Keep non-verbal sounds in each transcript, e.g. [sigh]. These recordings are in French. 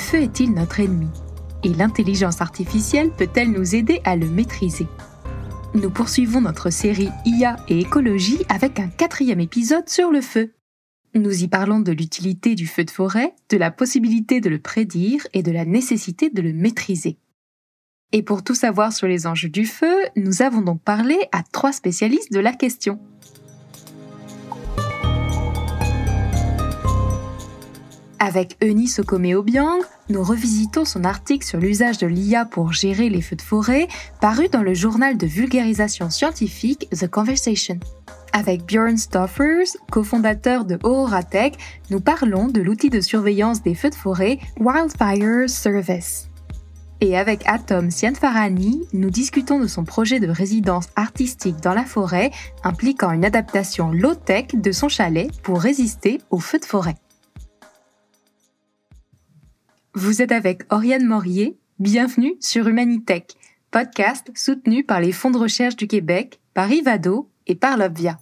feu est-il notre ennemi? Et l'intelligence artificielle peut-elle nous aider à le maîtriser? Nous poursuivons notre série IA et écologie avec un quatrième épisode sur le feu. Nous y parlons de l'utilité du feu de forêt, de la possibilité de le prédire et de la nécessité de le maîtriser. Et pour tout savoir sur les enjeux du feu, nous avons donc parlé à trois spécialistes de la question. Avec Eunice Okome-Obiang, nous revisitons son article sur l'usage de l'IA pour gérer les feux de forêt, paru dans le journal de vulgarisation scientifique The Conversation. Avec Björn Stoffers, cofondateur de Tech, nous parlons de l'outil de surveillance des feux de forêt Wildfire Service. Et avec Atom Sianfarani, nous discutons de son projet de résidence artistique dans la forêt impliquant une adaptation low-tech de son chalet pour résister aux feux de forêt. Vous êtes avec Oriane Morier, bienvenue sur Humanitech, podcast soutenu par les fonds de recherche du Québec, par Ivado et par l'Obvia.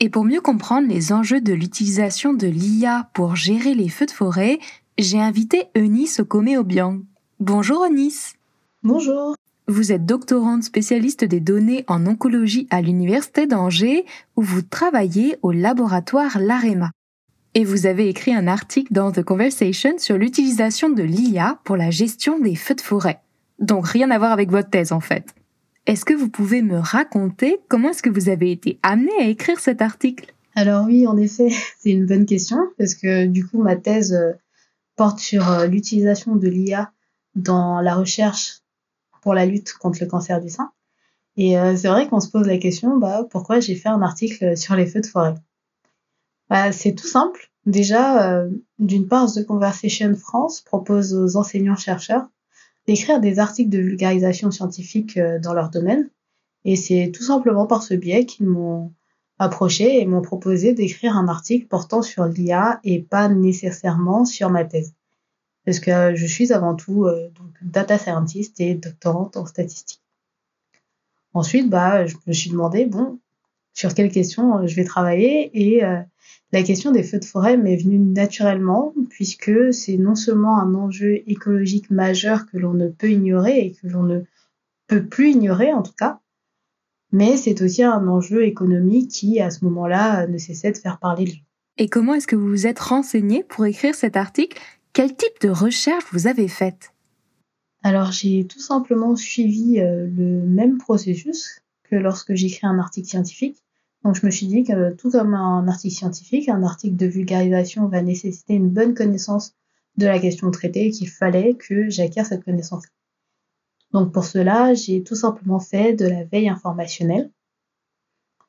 Et pour mieux comprendre les enjeux de l'utilisation de l'IA pour gérer les feux de forêt, j'ai invité Eunice Okome-Obiang. Bonjour Eunice. Bonjour. Vous êtes doctorante spécialiste des données en oncologie à l'Université d'Angers où vous travaillez au laboratoire l'AREMA. Et vous avez écrit un article dans The Conversation sur l'utilisation de l'IA pour la gestion des feux de forêt. Donc rien à voir avec votre thèse en fait. Est-ce que vous pouvez me raconter comment est-ce que vous avez été amené à écrire cet article? Alors oui, en effet, [laughs] c'est une bonne question parce que du coup, ma thèse euh, porte sur euh, l'utilisation de l'IA dans la recherche pour la lutte contre le cancer du sein. Et euh, c'est vrai qu'on se pose la question, bah, pourquoi j'ai fait un article sur les feux de forêt? Bah, C'est tout simple. Déjà, d'une part, The Conversation France propose aux enseignants-chercheurs d'écrire des articles de vulgarisation scientifique euh, dans leur domaine. Et c'est tout simplement par ce biais qu'ils m'ont approché et m'ont proposé d'écrire un article portant sur l'IA et pas nécessairement sur ma thèse. Parce que euh, je suis avant tout euh, donc data scientist et doctorante en statistique. Ensuite, bah, je me suis demandé, bon, sur quelles questions je vais travailler et la question des feux de forêt m'est venue naturellement puisque c'est non seulement un enjeu écologique majeur que l'on ne peut ignorer et que l'on ne peut plus ignorer en tout cas, mais c'est aussi un enjeu économique qui à ce moment-là ne cessait de faire parler de lui. Et comment est-ce que vous vous êtes renseigné pour écrire cet article Quel type de recherche vous avez faite? Alors j'ai tout simplement suivi euh, le même processus que lorsque j'écris un article scientifique. Donc je me suis dit que tout comme un article scientifique, un article de vulgarisation va nécessiter une bonne connaissance de la question traitée et qu'il fallait que j'acquière cette connaissance. Donc pour cela, j'ai tout simplement fait de la veille informationnelle.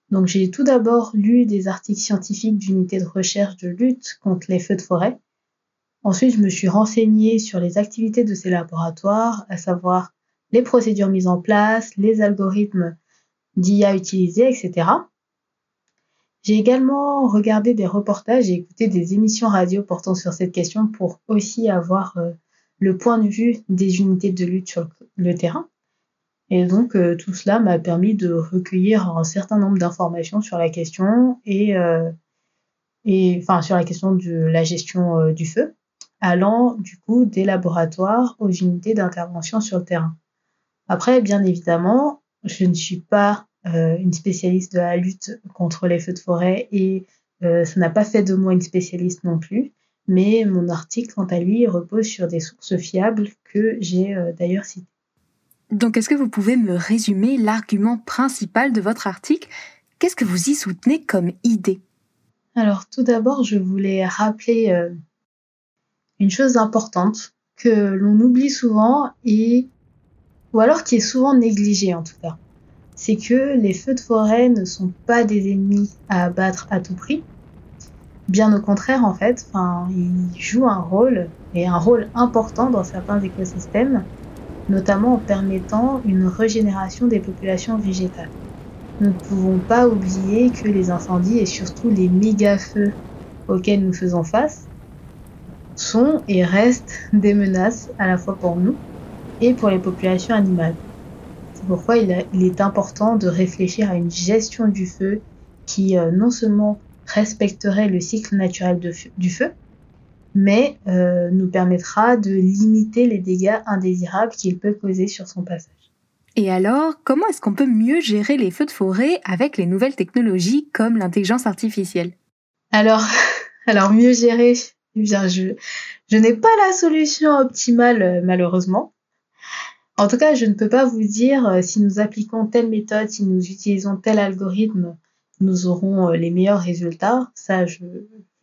Donc j'ai tout d'abord lu des articles scientifiques d'unités de recherche de lutte contre les feux de forêt. Ensuite, je me suis renseignée sur les activités de ces laboratoires, à savoir les procédures mises en place, les algorithmes d'IA utilisés, etc. J'ai également regardé des reportages et écouté des émissions radio portant sur cette question pour aussi avoir euh, le point de vue des unités de lutte sur le terrain. Et donc euh, tout cela m'a permis de recueillir un certain nombre d'informations sur la question et, euh, et enfin sur la question de la gestion du feu, allant du coup des laboratoires aux unités d'intervention sur le terrain. Après, bien évidemment, je ne suis pas euh, une spécialiste de la lutte contre les feux de forêt et euh, ça n'a pas fait de moi une spécialiste non plus. Mais mon article, quant à lui, repose sur des sources fiables que j'ai euh, d'ailleurs citées. Donc, est-ce que vous pouvez me résumer l'argument principal de votre article? Qu'est-ce que vous y soutenez comme idée? Alors, tout d'abord, je voulais rappeler une chose importante que l'on oublie souvent et ou alors qui est souvent négligée en tout cas c'est que les feux de forêt ne sont pas des ennemis à abattre à tout prix. Bien au contraire, en fait, enfin, ils jouent un rôle, et un rôle important dans certains écosystèmes, notamment en permettant une régénération des populations végétales. Nous ne pouvons pas oublier que les incendies et surtout les méga-feux auxquels nous faisons face sont et restent des menaces à la fois pour nous et pour les populations animales pourquoi il, est important de réfléchir à une gestion du feu qui euh, non seulement respecterait le cycle naturel du feu, mais euh, nous permettra de limiter les dégâts indésirables qu'il peut causer sur son passage. Et alors, comment est-ce qu'on peut mieux gérer les feux de forêt avec les nouvelles technologies comme l'intelligence artificielle? Alors, [laughs] alors mieux gérer, eh bien, je, n'ai pas la solution optimale euh, malheureusement. En tout cas, je ne peux pas vous dire euh, si nous appliquons telle méthode, si nous utilisons tel algorithme, nous aurons les meilleurs résultats. Ça, je,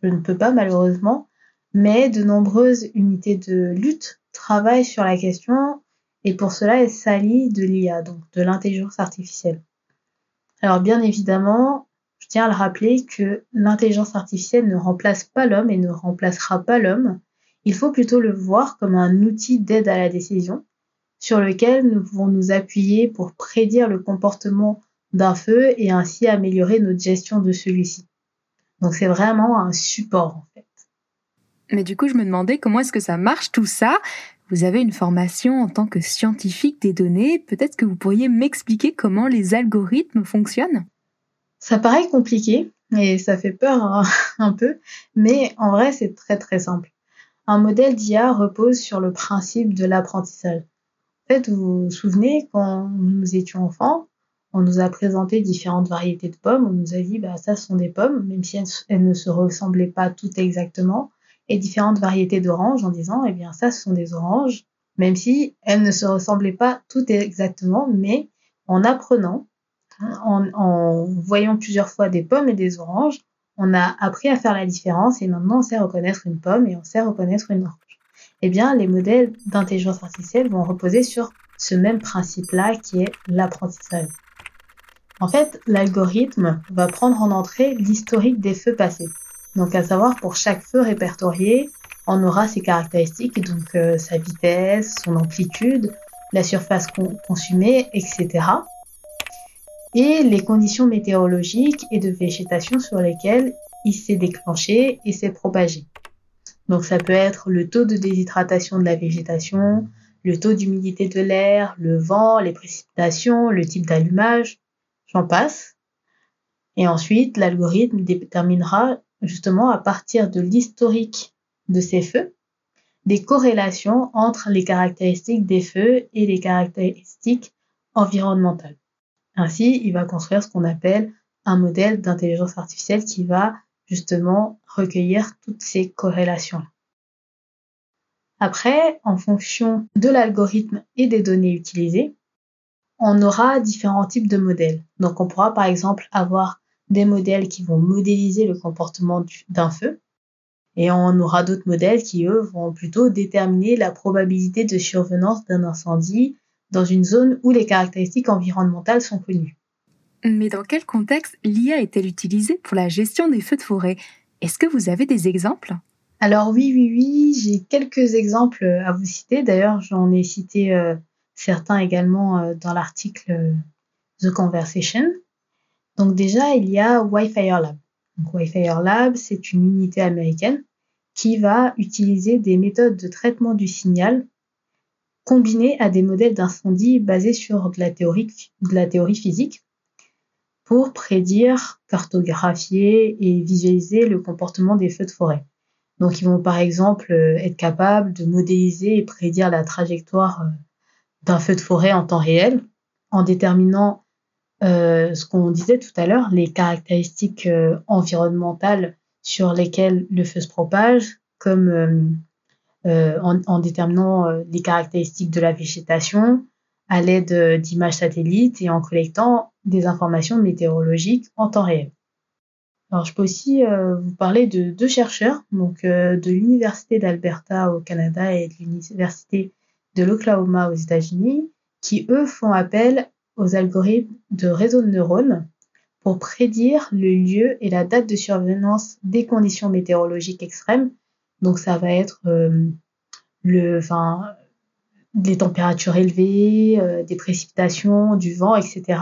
je ne peux pas malheureusement mais de nombreuses unités de lutte travaillent sur la question et pour cela elles s'allient de l'IA, donc de l'intelligence artificielle. Alors bien évidemment, je tiens à le rappeler que l'intelligence artificielle ne remplace pas l'homme et ne remplacera pas l'homme. Il faut plutôt le voir comme un outil d'aide à la décision sur lequel nous pouvons nous appuyer pour prédire le comportement d'un feu et ainsi améliorer notre gestion de celui-ci. Donc c'est vraiment un support en fait. Mais du coup, je me demandais comment est-ce que ça marche tout ça? Vous avez une formation en tant que scientifique des données, peut-être que vous pourriez m'expliquer comment les algorithmes fonctionnent? Ça paraît compliqué et ça fait peur [laughs] un peu, mais en vrai, c'est très très simple. Un modèle d'IA repose sur le principe de l'apprentissage. En fait, vous vous souvenez, quand nous étions enfants, on nous a présenté différentes variétés de pommes, on nous a dit, bah, ça, sont des pommes, même si elles ne se ressemblaient pas toutes exactement et différentes variétés d'oranges en disant, eh bien, ça, ce sont des oranges, même si elles ne se ressemblaient pas toutes exactement, mais en apprenant, en, en voyant plusieurs fois des pommes et des oranges, on a appris à faire la différence et maintenant on sait reconnaître une pomme et on sait reconnaître une orange. Eh bien, les modèles d'intelligence artificielle vont reposer sur ce même principe-là qui est l'apprentissage. En fait, l'algorithme va prendre en entrée l'historique des feux passés. Donc, à savoir, pour chaque feu répertorié, on aura ses caractéristiques, donc euh, sa vitesse, son amplitude, la surface consumée, etc. Et les conditions météorologiques et de végétation sur lesquelles il s'est déclenché et s'est propagé. Donc ça peut être le taux de déshydratation de la végétation, le taux d'humidité de l'air, le vent, les précipitations, le type d'allumage, j'en passe. Et ensuite, l'algorithme déterminera justement à partir de l'historique de ces feux, des corrélations entre les caractéristiques des feux et les caractéristiques environnementales. Ainsi, il va construire ce qu'on appelle un modèle d'intelligence artificielle qui va justement recueillir toutes ces corrélations. Après, en fonction de l'algorithme et des données utilisées, on aura différents types de modèles. Donc on pourra par exemple avoir des modèles qui vont modéliser le comportement d'un feu. Et on aura d'autres modèles qui, eux, vont plutôt déterminer la probabilité de survenance d'un incendie dans une zone où les caractéristiques environnementales sont connues. Mais dans quel contexte l'IA est-elle utilisée pour la gestion des feux de forêt? Est-ce que vous avez des exemples? Alors oui, oui, oui, j'ai quelques exemples à vous citer. D'ailleurs, j'en ai cité euh, certains également euh, dans l'article euh, The Conversation. Donc déjà, il y a Wi-Fi Lab. Donc Wi-Fi Lab, c'est une unité américaine qui va utiliser des méthodes de traitement du signal combinées à des modèles d'incendie basés sur de la théorie, physique pour prédire, cartographier et visualiser le comportement des feux de forêt. Donc ils vont par exemple euh, être capables de modéliser et prédire la trajectoire euh, d'un feu de forêt en temps réel en déterminant euh, ce qu'on disait tout à l'heure, les caractéristiques environnementales sur lesquelles le feu se propage, comme euh, en, déterminant les caractéristiques de la végétation à l'aide d'images satellites et en collectant des informations météorologiques en temps réel. Alors, je peux aussi vous parler de deux chercheurs, donc de l'Université d'Alberta au Canada et de l'Université de l'Oklahoma aux États-Unis, qui eux font appel aux algorithmes de réseau de neurones pour prédire le lieu et la date de survenance des conditions météorologiques extrêmes. Donc ça va être euh, le, enfin, des températures élevées, euh, des précipitations, du vent, etc.,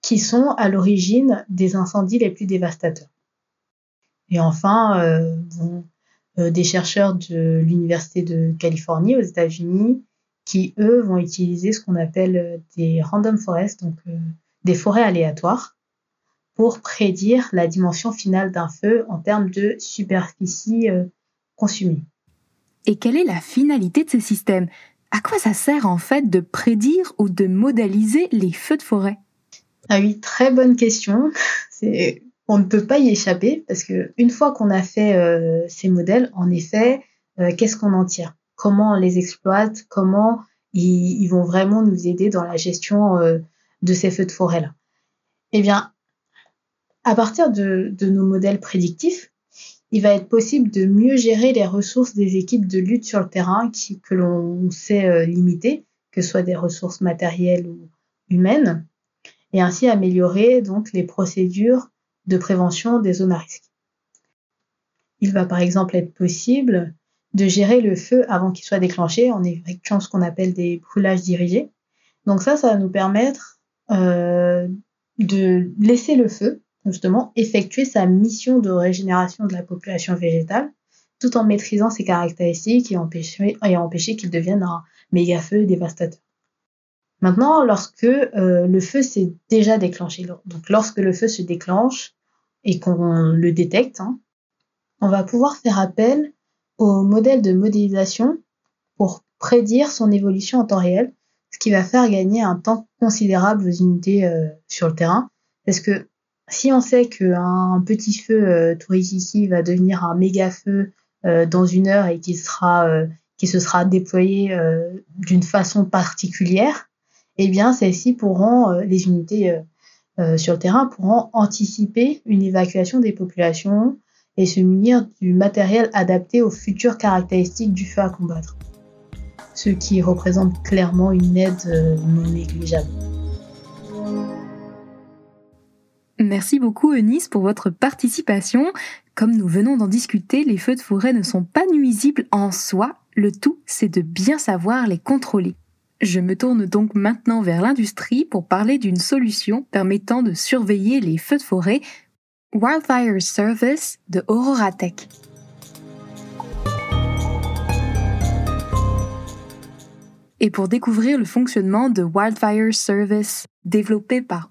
qui sont à l'origine des incendies les plus dévastateurs. Et enfin, euh, des chercheurs de l'Université de Californie aux États-Unis qui, eux, vont utiliser ce qu'on appelle des random forests, donc des forêts aléatoires, pour prédire la dimension finale d'un feu en termes de superficie euh, consumée. Et quelle est la finalité de ces systèmes À quoi ça sert en fait de prédire ou de modéliser les feux de forêt? Ah oui, très bonne question. [laughs] On ne peut pas y échapper parce que une fois qu'on a fait euh, ces modèles, en effet, euh, qu'est-ce qu'on en tire? Comment on les exploite? Comment ils, vont vraiment nous aider dans la gestion de ces feux de forêt-là? Eh bien, à partir de, nos modèles prédictifs, il va être possible de mieux gérer les ressources des équipes de lutte sur le terrain que l'on sait euh, limiter, que ce soit des ressources matérielles ou humaines, et ainsi améliorer donc les procédures de prévention des zones à risque. Il va par exemple être possible de gérer le feu avant qu'il soit déclenché en effectuant ce qu'on appelle des brûlages dirigés. Donc ça, ça va nous permettre euh, de laisser le feu justement effectuer sa mission de régénération de la population végétale tout en maîtrisant ses caractéristiques et empêcher, et empêcher qu'il devienne un méga feu dévastateur. Maintenant, lorsque euh, le feu s'est déjà déclenché, donc lorsque le feu se déclenche et qu'on le détecte, hein, on va pouvoir faire appel au modèle de modélisation pour prédire son évolution en temps réel, ce qui va faire gagner un temps considérable aux unités euh, sur le terrain, parce que si on sait qu'un petit feu euh, touriste ici va devenir un méga feu euh, dans une heure et qu'il sera euh, se sera déployé d'une façon particulière, eh bien les unités sur le terrain pourront anticiper une évacuation des populations et se munir du matériel adapté aux futures caractéristiques du feu à combattre. Ce qui représente clairement une aide non négligeable. Merci beaucoup Eunice pour votre participation. Comme nous venons d'en discuter, les feux de forêt ne sont pas nuisibles en soi, le tout c'est de bien savoir les contrôler. Je me tourne donc maintenant vers l'industrie pour parler d'une solution permettant de surveiller les feux de forêt, Wildfire Service de Aurora Tech. Et pour découvrir le fonctionnement de Wildfire Service développé par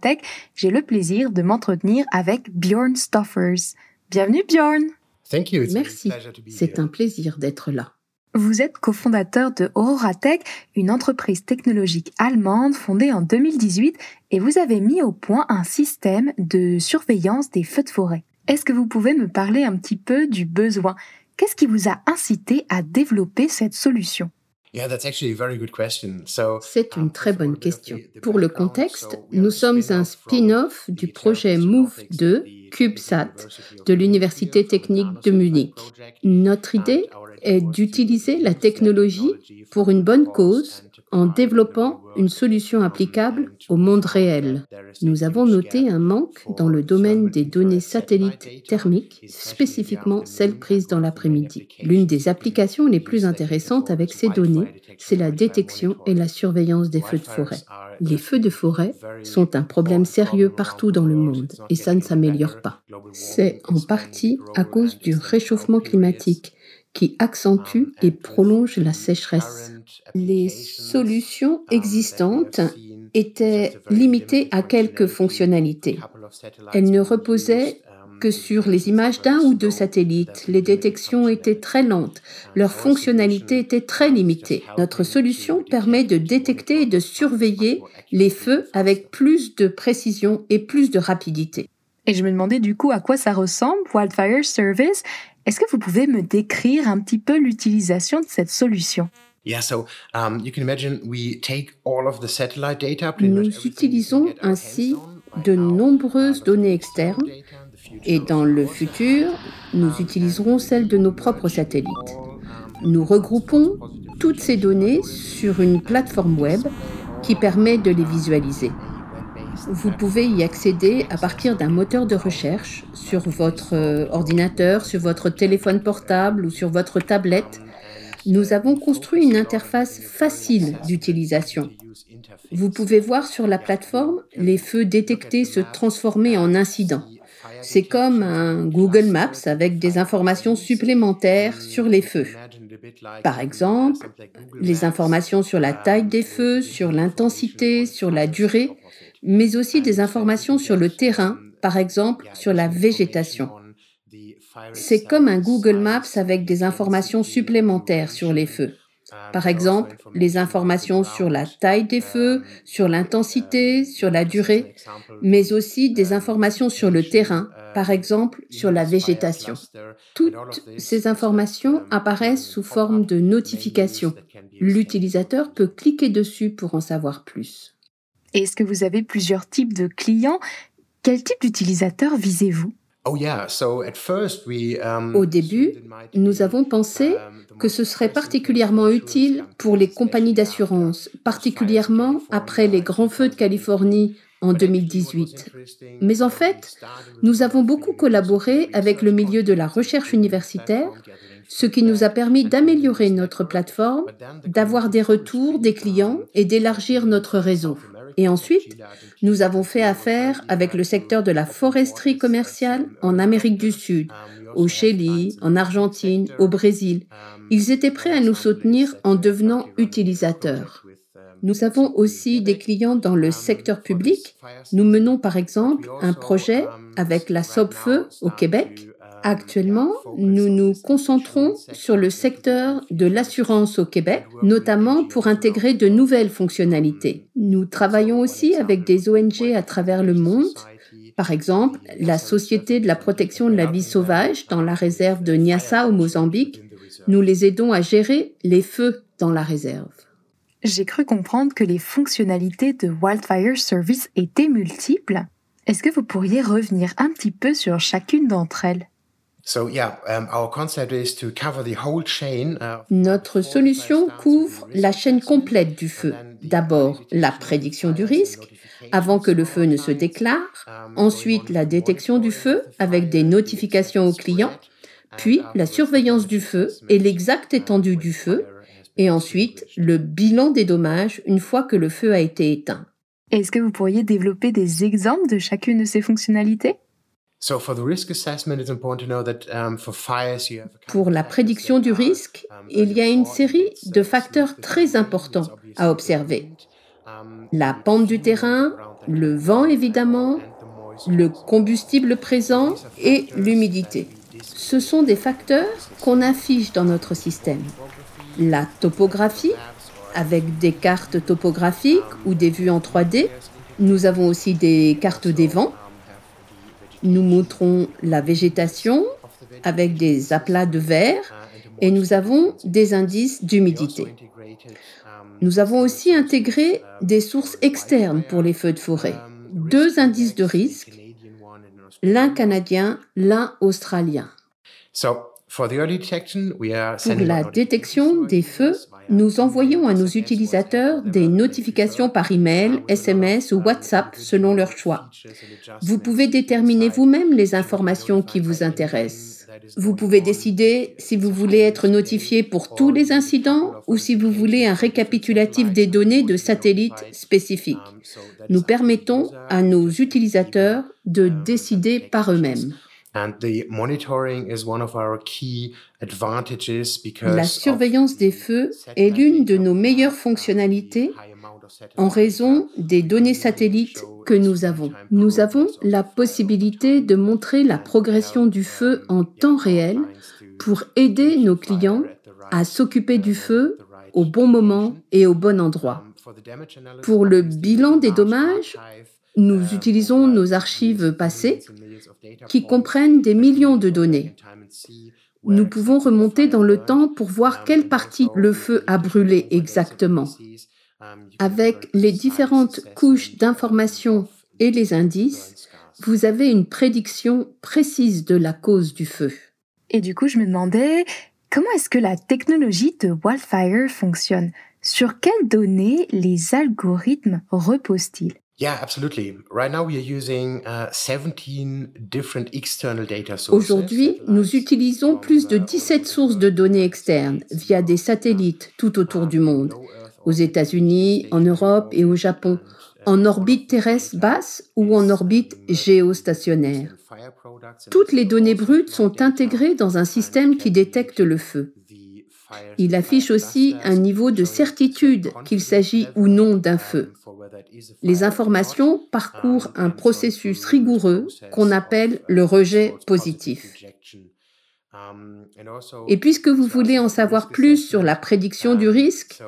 Tech, j'ai le plaisir de m'entretenir avec Bjorn Stoffers. Bienvenue Bjorn. Merci. C'est un plaisir d'être là. Vous êtes cofondateur de Tech, une entreprise technologique allemande fondée en 2018 et vous avez mis au point un système de surveillance des feux de forêt. Est-ce que vous pouvez me parler un petit peu du besoin? Qu'est-ce qui vous a incité à développer cette solution? C'est une très bonne question. Pour le contexte, nous sommes un spin-off du projet Move 2 CubeSat de l'Université technique de Munich. Notre idée est d'utiliser la technologie pour une bonne cause en développant une solution applicable au monde réel. Nous avons noté un manque dans le domaine des données satellites thermiques, spécifiquement celles prises dans l'après-midi. L'une des applications les plus intéressantes avec ces données, c'est la détection et la surveillance des feux de forêt. Les feux de forêt sont un problème sérieux partout dans le monde et ça ne s'améliore pas. C'est en partie à cause du réchauffement climatique qui accentue et prolonge la sécheresse. Les solutions existantes étaient limitées à quelques fonctionnalités. Elles ne reposaient que sur les images d'un ou deux satellites. Les détections étaient très lentes. Leur fonctionnalité était très limitée. Notre solution permet de détecter et de surveiller les feux avec plus de précision et plus de rapidité. Et je me demandais du coup à quoi ça ressemble, Wildfire Service. Est-ce que vous pouvez me décrire un petit peu l'utilisation de cette solution? Nous utilisons ainsi de nombreuses données externes et dans le futur, nous utiliserons celles de nos propres satellites. Nous regroupons toutes ces données sur une plateforme web qui permet de les visualiser. Vous pouvez y accéder à partir d'un moteur de recherche sur votre euh, ordinateur, sur votre téléphone portable ou sur votre tablette. Nous avons construit une interface facile d'utilisation. Vous pouvez voir sur la plateforme les feux détectés se transformer en incidents. C'est comme un Google Maps avec des informations supplémentaires sur les feux. Par exemple, les informations sur la taille des feux, sur l'intensité, sur la durée, mais aussi des informations sur le terrain, par exemple sur la végétation. C'est comme un Google Maps avec des informations supplémentaires sur les feux. Par exemple, les informations sur la taille des feux, sur l'intensité, sur la durée, mais aussi des informations sur le terrain, par exemple sur la végétation. Toutes ces informations apparaissent sous forme de notifications. L'utilisateur peut cliquer dessus pour en savoir plus. Est-ce que vous avez plusieurs types de clients? Quel type d'utilisateur visez-vous? Oh, um, Au début, nous avons pensé um, que ce serait particulièrement utile pour les compagnies d'assurance, particulièrement après les grands feux de Californie en 2018. Mais en fait, nous avons beaucoup collaboré avec le milieu de la recherche universitaire, ce qui nous a permis d'améliorer notre plateforme, d'avoir des retours des clients et d'élargir notre réseau. Et ensuite, nous avons fait affaire avec le secteur de la foresterie commerciale en Amérique du Sud, au Chili, en Argentine, au Brésil. Ils étaient prêts à nous soutenir en devenant utilisateurs. Nous avons aussi des clients dans le secteur public. Nous menons par exemple un projet avec la Sobfeu au Québec Actuellement, nous nous concentrons sur le secteur de l'assurance au Québec, notamment pour intégrer de nouvelles fonctionnalités. Nous travaillons aussi avec des ONG à travers le monde, par exemple la Société de la protection de la vie sauvage dans la réserve de Nyassa au Mozambique. Nous les aidons à gérer les feux dans la réserve. J'ai cru comprendre que les fonctionnalités de Wildfire Service étaient multiples. Est-ce que vous pourriez revenir un petit peu sur chacune d'entre elles? Notre solution couvre la chaîne complète du feu. D'abord, la prédiction du risque avant que le feu ne se déclare, um, ensuite la détection du feu avec des notifications aux clients, puis la surveillance du feu et l'exacte étendue du feu, et ensuite le bilan des dommages une fois que le feu a été éteint. Est-ce que vous pourriez développer des exemples de chacune de ces fonctionnalités? Pour la prédiction du risque, um, il y a une série de facteurs très importants à observer. Um, la pente du terrain, le vent évidemment, le combustible présent et l'humidité. Ce sont des facteurs qu'on affiche dans notre système. La topographie, avec des cartes topographiques ou des vues en 3D. Nous avons aussi des cartes des vents nous montrons la végétation avec des aplats de verre et nous avons des indices d'humidité. Nous avons aussi intégré des sources externes pour les feux de forêt. Deux indices de risque, l'un canadien, l'un australien. Pour la détection des feux, nous envoyons à nos utilisateurs des notifications par email, SMS ou WhatsApp selon leur choix. Vous pouvez déterminer vous-même les informations qui vous intéressent. Vous pouvez décider si vous voulez être notifié pour tous les incidents ou si vous voulez un récapitulatif des données de satellites spécifiques. Nous permettons à nos utilisateurs de décider par eux-mêmes. La surveillance des feux est l'une de nos meilleures fonctionnalités en raison des données satellites que nous avons. Nous avons la possibilité de montrer la progression du feu en temps réel pour aider nos clients à s'occuper du feu au bon moment et au bon endroit. Pour le bilan des dommages, nous utilisons nos archives passées qui comprennent des millions de données. Nous pouvons remonter dans le temps pour voir quelle partie le feu a brûlé exactement. Avec les différentes couches d'informations et les indices, vous avez une prédiction précise de la cause du feu. Et du coup, je me demandais, comment est-ce que la technologie de Wildfire fonctionne? Sur quelles données les algorithmes reposent-ils? Aujourd'hui, nous utilisons plus de 17 uh, sources de données externes via des satellites tout autour du monde, aux États-Unis, en Europe et au Japon, en orbite terrestre basse ou en orbite géostationnaire. Toutes les données brutes sont intégrées dans un système qui détecte le feu. Il affiche aussi un niveau de certitude qu'il s'agit ou non d'un feu. Les informations parcourent un processus rigoureux qu'on appelle le rejet positif. Et puisque vous voulez en savoir plus sur la prédiction du risque,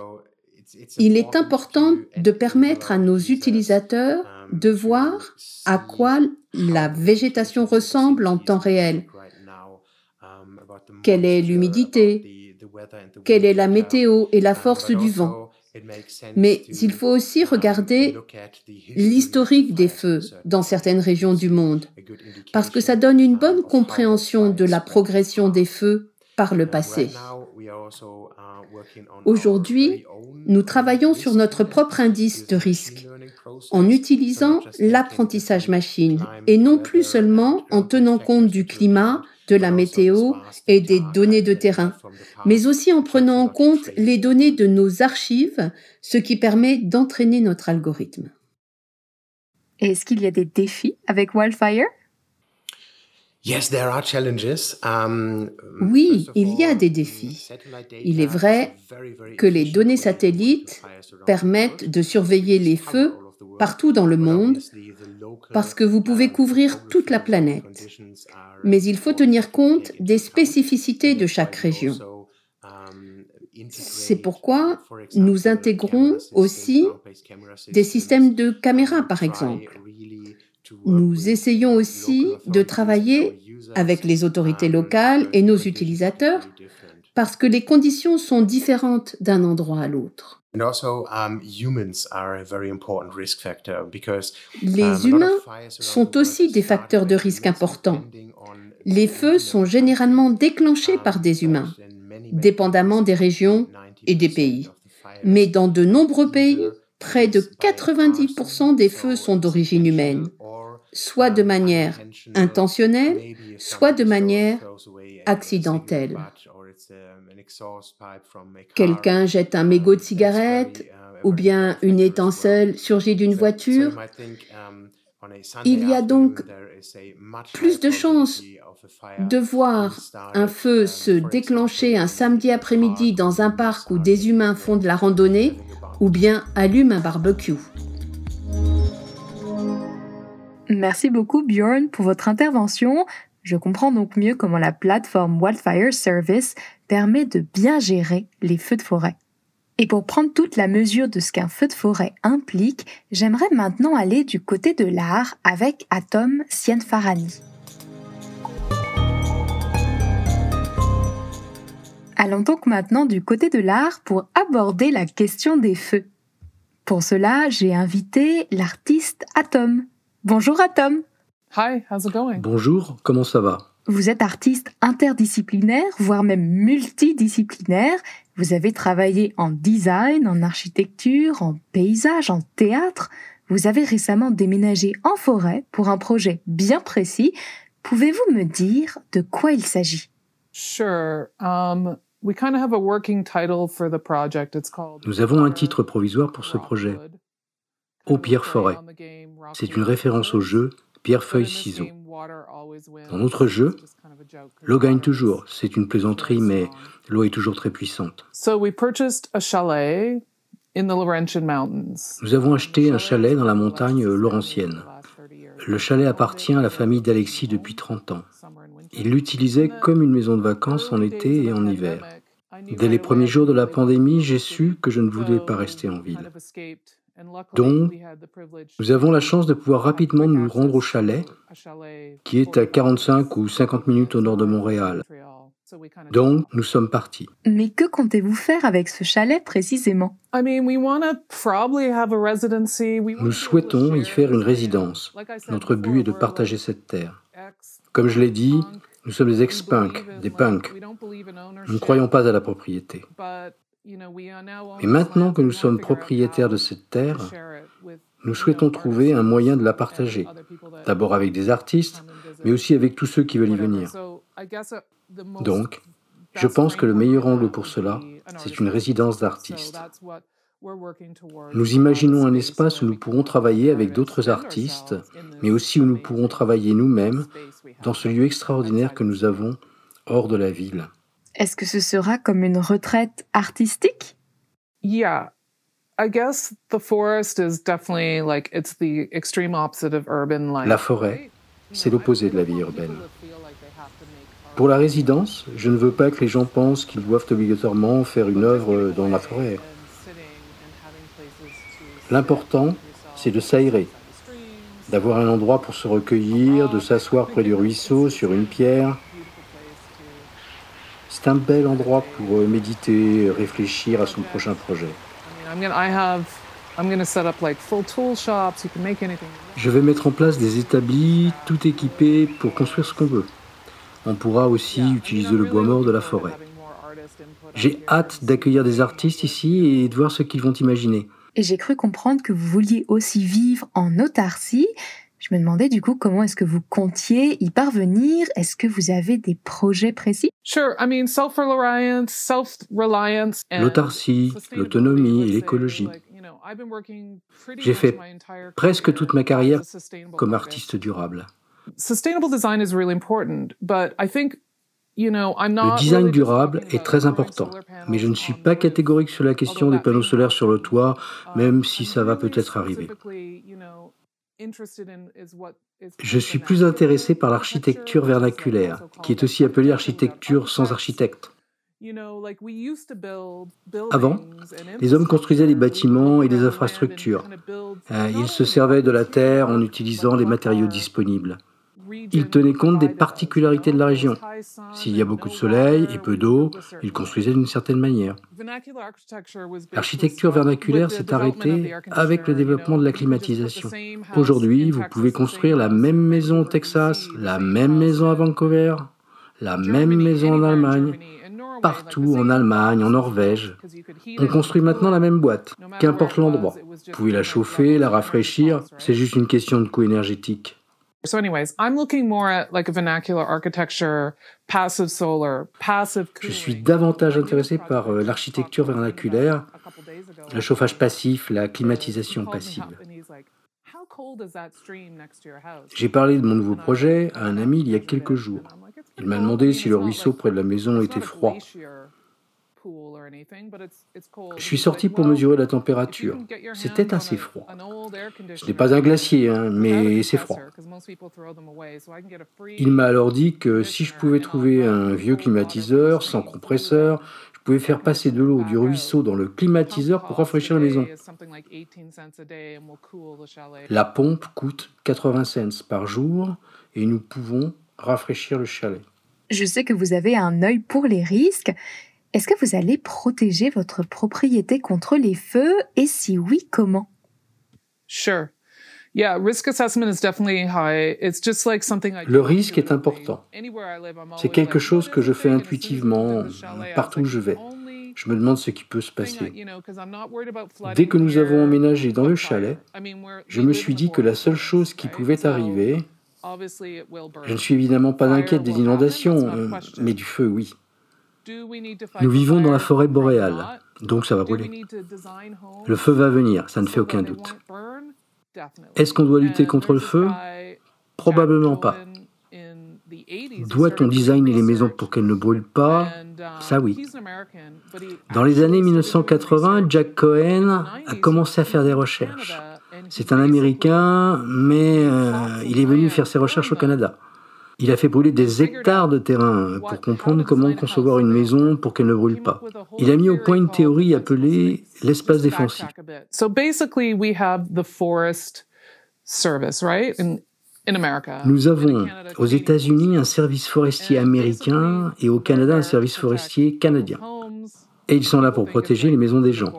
il est important de permettre à nos utilisateurs de voir à quoi la végétation ressemble en temps réel. Quelle est l'humidité? Quelle est la météo et la force du vent. mais il faut aussi regarder l'historique des feux dans certaines régions du monde, parce que ça donne une bonne compréhension de la progression des feux par le passé. Aujourd'hui, nous travaillons sur notre propre indice de risque en utilisant l'apprentissage machine et non plus seulement en tenant compte du climat, de la météo et des données de terrain, mais aussi en prenant en compte les données de nos archives, ce qui permet d'entraîner notre algorithme. Est-ce qu'il y a des défis avec Wildfire? Um, oui, il y a des défis. Il est vrai que les données satellites permettent de surveiller les feux partout dans le monde parce que vous pouvez couvrir toute la planète. Mais il faut tenir compte des spécificités de chaque région. C'est pourquoi nous intégrons aussi des systèmes de caméras, par exemple. Nous essayons aussi de travailler avec les autorités locales et nos utilisateurs parce que les conditions sont différentes d'un endroit à l'autre. Les humains sont aussi des facteurs de risque importants. Les feux sont généralement déclenchés par des humains, dépendamment des régions et des pays. Mais dans de nombreux pays, près de 90% des feux sont d'origine humaine soit de manière intentionnelle, soit de manière accidentelle. Quelqu'un jette un mégot de cigarette ou bien une étincelle surgit d'une voiture. Il y a donc plus de chances de voir un feu se déclencher un samedi après-midi dans un parc où des humains font de la randonnée ou bien allument un barbecue. Merci beaucoup Bjorn pour votre intervention. Je comprends donc mieux comment la plateforme Wildfire Service permet de bien gérer les feux de forêt. Et pour prendre toute la mesure de ce qu'un feu de forêt implique, j'aimerais maintenant aller du côté de l'art avec Atom Sienfarani. Allons donc maintenant du côté de l'art pour aborder la question des feux. Pour cela, j'ai invité l'artiste Atom. Bonjour Atom. Hi, how's it going? Bonjour, comment ça va? Vous êtes artiste interdisciplinaire, voire même multidisciplinaire. Vous avez travaillé en design, en architecture, en paysage, en théâtre. Vous avez récemment déménagé en forêt pour un projet bien précis. Pouvez-vous me dire de quoi il s'agit? Sure. Um, we kind of have a working title for the project. It's called Nous avons un titre provisoire pour ce projet. Au Pierre Forêt. C'est une référence au jeu Pierre-Feuille-Ciseaux. Dans notre jeu, l'eau gagne toujours. C'est une plaisanterie, mais l'eau est toujours très puissante. Nous avons acheté un chalet dans la montagne laurentienne. Le chalet appartient à la famille d'Alexis depuis 30 ans. Il l'utilisait comme une maison de vacances en été et en hiver. Dès les premiers jours de la pandémie, j'ai su que je ne voulais pas rester en ville. Donc, nous avons la chance de pouvoir rapidement nous rendre au chalet, qui est à 45 ou 50 minutes au nord de Montréal. Donc, nous sommes partis. Mais que comptez-vous faire avec ce chalet précisément? Nous souhaitons y faire une résidence. Notre but est de partager cette terre. Comme je l'ai dit, nous sommes des ex-punks, des punks. Nous ne croyons pas à la propriété. Et maintenant que nous sommes propriétaires de cette terre, nous souhaitons trouver un moyen de la partager, d'abord avec des artistes, mais aussi avec tous ceux qui veulent y venir. Donc, je pense que le meilleur angle pour cela, c'est une résidence d'artistes. Nous imaginons un espace où nous pourrons travailler avec d'autres artistes, mais aussi où nous pourrons travailler nous-mêmes dans ce lieu extraordinaire que nous avons hors de la ville. Est-ce que ce sera comme une retraite artistique? Yeah. I guess the forest is definitely like it's the extreme opposite of urban life. La forêt, c'est l'opposé de la vie urbaine. Pour la résidence, je ne veux pas que les gens pensent qu'ils doivent obligatoirement faire une œuvre dans la forêt. L'important, c'est de s'aérer, d'avoir un endroit pour se recueillir, de s'asseoir près du ruisseau sur une pierre. C'est un bel endroit pour méditer, réfléchir à son prochain projet. Je vais mettre en place des établis tout équipés pour construire ce qu'on veut. On pourra aussi utiliser le bois mort de la forêt. J'ai hâte d'accueillir des artistes ici et de voir ce qu'ils vont imaginer. Et j'ai cru comprendre que vous vouliez aussi vivre en autarcie. Je me demandais du coup comment est-ce que vous comptiez y parvenir? Est-ce que vous avez des projets précis? L'autarcie, l'autonomie et l'écologie. J'ai fait presque toute ma carrière comme artiste durable. Le design durable est très important, mais je ne suis pas catégorique sur la question des panneaux solaires sur le toit, même si ça va peut-être arriver. Je suis plus intéressé par l'architecture vernaculaire, qui est aussi appelée architecture sans architecte. Avant, les hommes construisaient des bâtiments et des infrastructures. Euh, ils se servaient de la terre en utilisant les matériaux disponibles. Ils tenaient compte des particularités de la région. S'il y a beaucoup de soleil et peu d'eau, ils construisaient d'une certaine manière. L'architecture vernaculaire s'est arrêtée avec le développement de la climatisation. Aujourd'hui, vous pouvez construire la même maison au Texas, la même maison à Vancouver, la même maison en Allemagne, partout en Allemagne, en Norvège. On construit maintenant la même boîte, qu'importe l'endroit. Vous pouvez la chauffer, la rafraîchir, c'est juste une question de coût énergétique. So anyways, I'm looking more at like a vernacular architecture, passive solar, passive Je suis davantage intéressé par euh, l'architecture vernaculaire, le chauffage passif, la climatisation passive. J'ai parlé de mon nouveau projet à un ami il y a quelques jours. Il m'a demandé si le ruisseau près de la maison était froid. Je suis sorti pour mesurer la température. C'était assez froid. Ce n'est pas un glacier, hein, mais c'est froid. Il m'a alors dit que si je pouvais trouver un vieux climatiseur sans compresseur, je pouvais faire passer de l'eau du ruisseau dans le climatiseur pour rafraîchir la maison. La pompe coûte 80 cents par jour et nous pouvons rafraîchir le chalet. Je sais que vous avez un œil pour les risques. Est-ce que vous allez protéger votre propriété contre les feux? Et si oui, comment? Le risque est important. C'est quelque chose que je fais intuitivement partout où je vais. Je me demande ce qui peut se passer. Dès que nous avons emménagé dans le chalet, je me suis dit que la seule chose qui pouvait arriver, je ne suis évidemment pas inquiète des inondations, euh, mais du feu, oui. Nous vivons dans la forêt boréale, donc ça va brûler. Le feu va venir, ça ne fait aucun doute. Est-ce qu'on doit lutter contre le feu? Probablement pas. Doit-on designer les maisons pour qu'elles ne brûlent pas? Ça oui. Dans les années 1980, Jack Cohen a commencé à faire des recherches. C'est un Américain, mais euh, il est venu faire ses recherches au Canada. Il a fait brûler des hectares de terrain pour comprendre comment concevoir une maison pour qu'elle ne brûle pas. Il a mis au point une théorie appelée l'espace défensif. Nous avons aux États-Unis un service forestier américain et au Canada un service forestier canadien. Et ils sont là pour protéger les maisons des gens.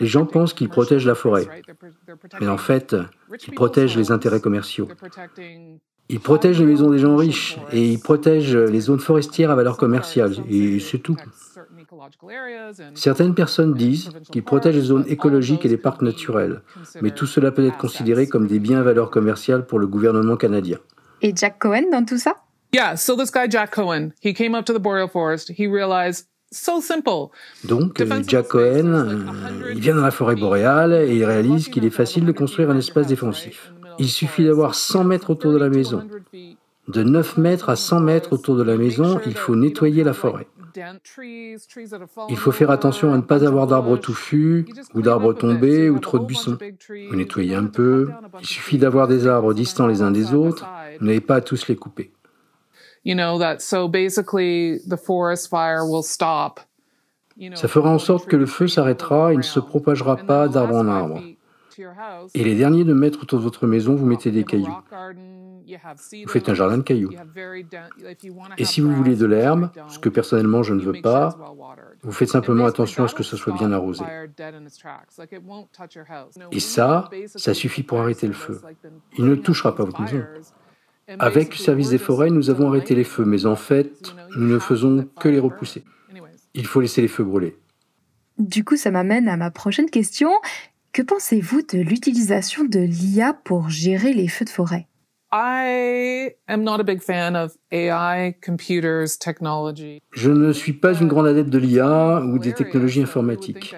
Les gens pensent qu'ils protègent la forêt, mais en fait, ils protègent les intérêts commerciaux. Ils protègent les maisons des gens riches et ils protègent les zones forestières à valeur commerciale, et c'est tout. Certaines personnes disent qu'ils protègent les zones écologiques et les parcs naturels, mais tout cela peut être considéré comme des biens à valeur commerciale pour le gouvernement canadien. Et Jack Cohen dans tout ça? Yeah, so this guy Jack Cohen, he came up to the boreal forest, he realized So simple. Donc, Jack Cohen, euh, il vient dans la forêt boréale et il réalise qu'il est facile de construire un espace défensif. Il suffit d'avoir 100 mètres autour de la maison. De 9 mètres à 100 mètres autour de la maison, il faut nettoyer la forêt. Il faut faire attention à ne pas avoir d'arbres touffus ou d'arbres tombés ou trop de buissons. Vous nettoyez un peu. Il suffit d'avoir des arbres distants les uns des autres. Vous n'avez pas à tous les couper. Ça fera en sorte que le feu s'arrêtera et ne se propagera pas d'arbre en arbre. Et les derniers de mettre autour de votre maison, vous mettez des cailloux. Vous faites un jardin de cailloux. Et si vous voulez de l'herbe, ce que personnellement je ne veux pas, vous faites simplement attention à ce que ce soit bien arrosé. Et ça, ça suffit pour arrêter le feu. Il ne touchera pas votre maison. Avec le service des forêts, nous avons arrêté les feux, mais en fait, nous ne faisons que les repousser. Il faut laisser les feux brûler. Du coup, ça m'amène à ma prochaine question. Que pensez-vous de l'utilisation de l'IA pour gérer les feux de forêt? I am not a big fan of AI, computers, technology. Je ne suis pas une grande adepte de l'IA ou des technologies informatiques.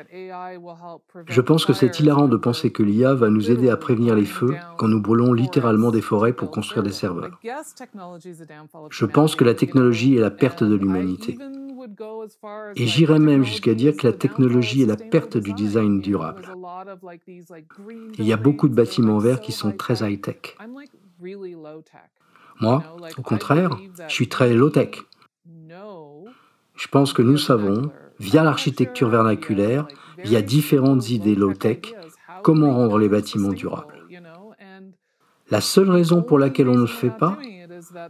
Je pense que c'est hilarant de penser que l'IA va nous aider à prévenir les feux quand nous brûlons littéralement des forêts pour construire des serveurs. Je pense que la technologie est la perte de l'humanité. Et j'irais même jusqu'à dire que la technologie est la perte du design durable. Il y a beaucoup de bâtiments verts qui sont très high-tech. Moi, au contraire, je suis très low-tech. Je pense que nous savons, via l'architecture vernaculaire, via différentes idées low-tech, comment rendre les bâtiments durables? La seule raison pour laquelle on ne le fait pas,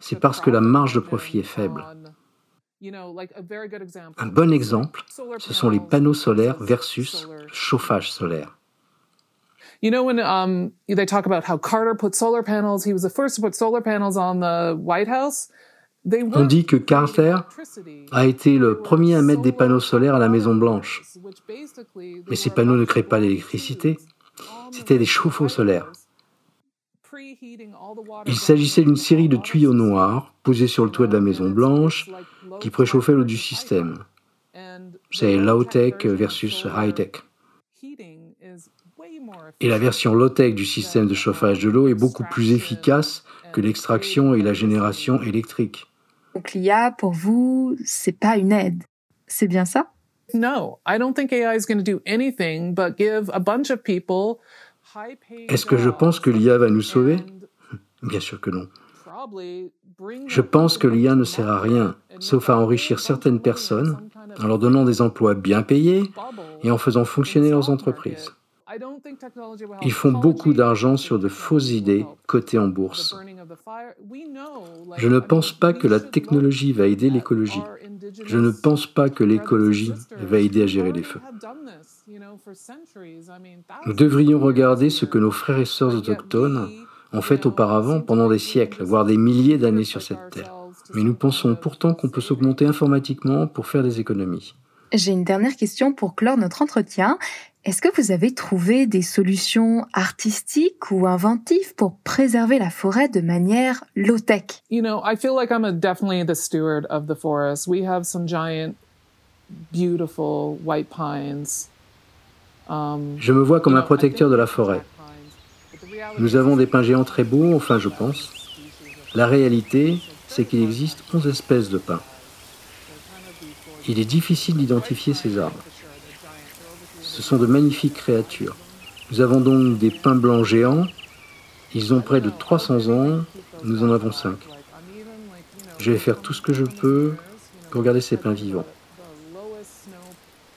c'est parce que la marge de profit est faible. Un bon exemple, ce sont les panneaux solaires versus chauffage solaire. You know, when um, they talk about how Carter put solar panels, he was the first to put solar panels on the White House. On dit que Carter a été le premier à mettre des panneaux solaires à la Maison Blanche. Mais ces panneaux ne créent pas l'électricité. C'était des chauffe-eau solaires. Il s'agissait d'une série de tuyaux noirs posés sur le toit de la Maison Blanche qui préchauffaient l'eau du système. C'est low-tech versus high-tech. Et la version low-tech du système de chauffage de l'eau est beaucoup plus efficace que l'extraction et la génération électrique. Donc l'IA, pour vous, c'est pas une aide. C'est bien ça? Est-ce que je pense que l'IA va nous sauver? Bien sûr que non. Je pense que l'IA ne sert à rien, sauf à enrichir certaines personnes en leur donnant des emplois bien payés et en faisant fonctionner leurs entreprises. Ils font beaucoup d'argent sur de fausses idées cotées en bourse. Je ne pense pas que la technologie va aider l'écologie. Je ne pense pas que l'écologie va aider à gérer les feux. Nous devrions regarder ce que nos frères et sœurs autochtones ont fait auparavant pendant des siècles, voire des milliers d'années sur cette terre. Mais nous pensons pourtant qu'on peut s'augmenter informatiquement pour faire des économies. J'ai une dernière question pour clore notre entretien. Est-ce que vous avez trouvé des solutions artistiques ou inventives pour préserver la forêt de manière low-tech? You know, I feel like I'm a, definitely the steward of the forest. We have some giant, beautiful white pines. Um, je me vois comme un protecteur de la forêt. Nous avons des pins géants très beaux, enfin je pense. La réalité, c'est qu'il existe 11 espèces de pins. Il est difficile d'identifier ces arbres. Ce sont de magnifiques créatures. Nous avons donc des pins blancs géants. Ils ont près de 300 ans. Nous en avons 5. Je vais faire tout ce que je peux pour garder ces pins vivants.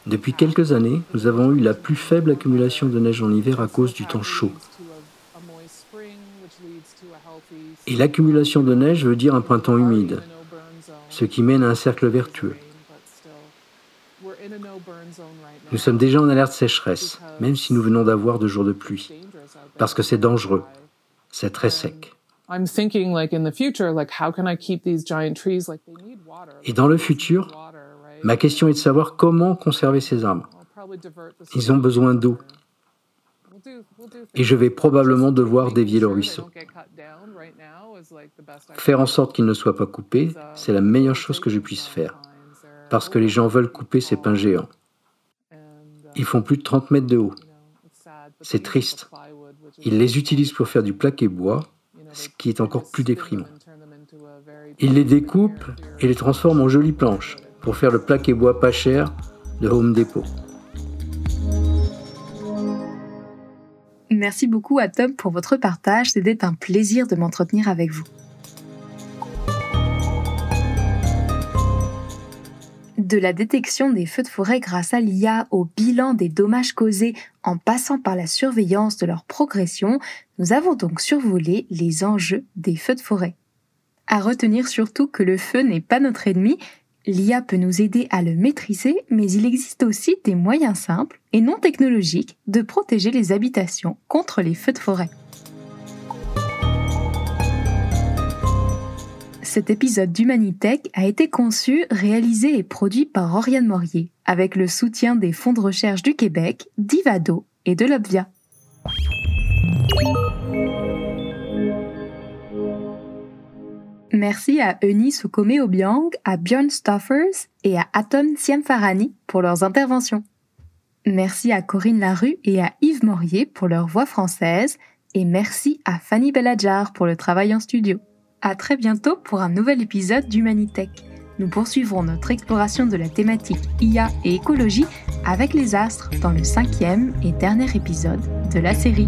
Depuis quelques années, nous avons eu la plus faible accumulation de neige en hiver à cause du temps chaud. Et l'accumulation de neige veut dire un printemps humide, ce qui mène à un cercle vertueux. Nous sommes déjà en alerte sécheresse, même si nous venons d'avoir deux jours de pluie, parce que c'est dangereux, c'est très sec. Et dans le futur, ma question est de savoir comment conserver ces arbres. Ils ont besoin d'eau. Et je vais probablement devoir dévier le ruisseau. Faire en sorte qu'il ne soit pas coupé, c'est la meilleure chose que je puisse faire parce que les gens veulent couper ces pins géants. Ils font plus de 30 mètres de haut. C'est triste. Ils les utilisent pour faire du plaqué bois, ce qui est encore plus déprimant. Ils les découpent et les transforment en jolies planches pour faire le plaqué bois pas cher de Home Depot. Merci beaucoup à Tom pour votre partage, c'était un plaisir de m'entretenir avec vous. De la détection des feux de forêt grâce à l'IA au bilan des dommages causés en passant par la surveillance de leur progression, nous avons donc survolé les enjeux des feux de forêt. À retenir surtout que le feu n'est pas notre ennemi, l'IA peut nous aider à le maîtriser, mais il existe aussi des moyens simples et non technologiques de protéger les habitations contre les feux de forêt. Cet épisode d'Humanitech a été conçu, réalisé et produit par Oriane Morier, avec le soutien des fonds de recherche du Québec, d'Ivado et de l'Obvia. Merci à Eunice Okome Obiang, à Björn Stoffers et à Atom Siamfarani pour leurs interventions. Merci à Corinne Larue et à Yves Morier pour leur voix française et merci à Fanny Belladjar pour le travail en studio. À très bientôt pour un nouvel épisode d'Humanitech. Nous poursuivrons notre exploration de la thématique IA et écologie avec les astres dans le cinquième et dernier épisode de la série.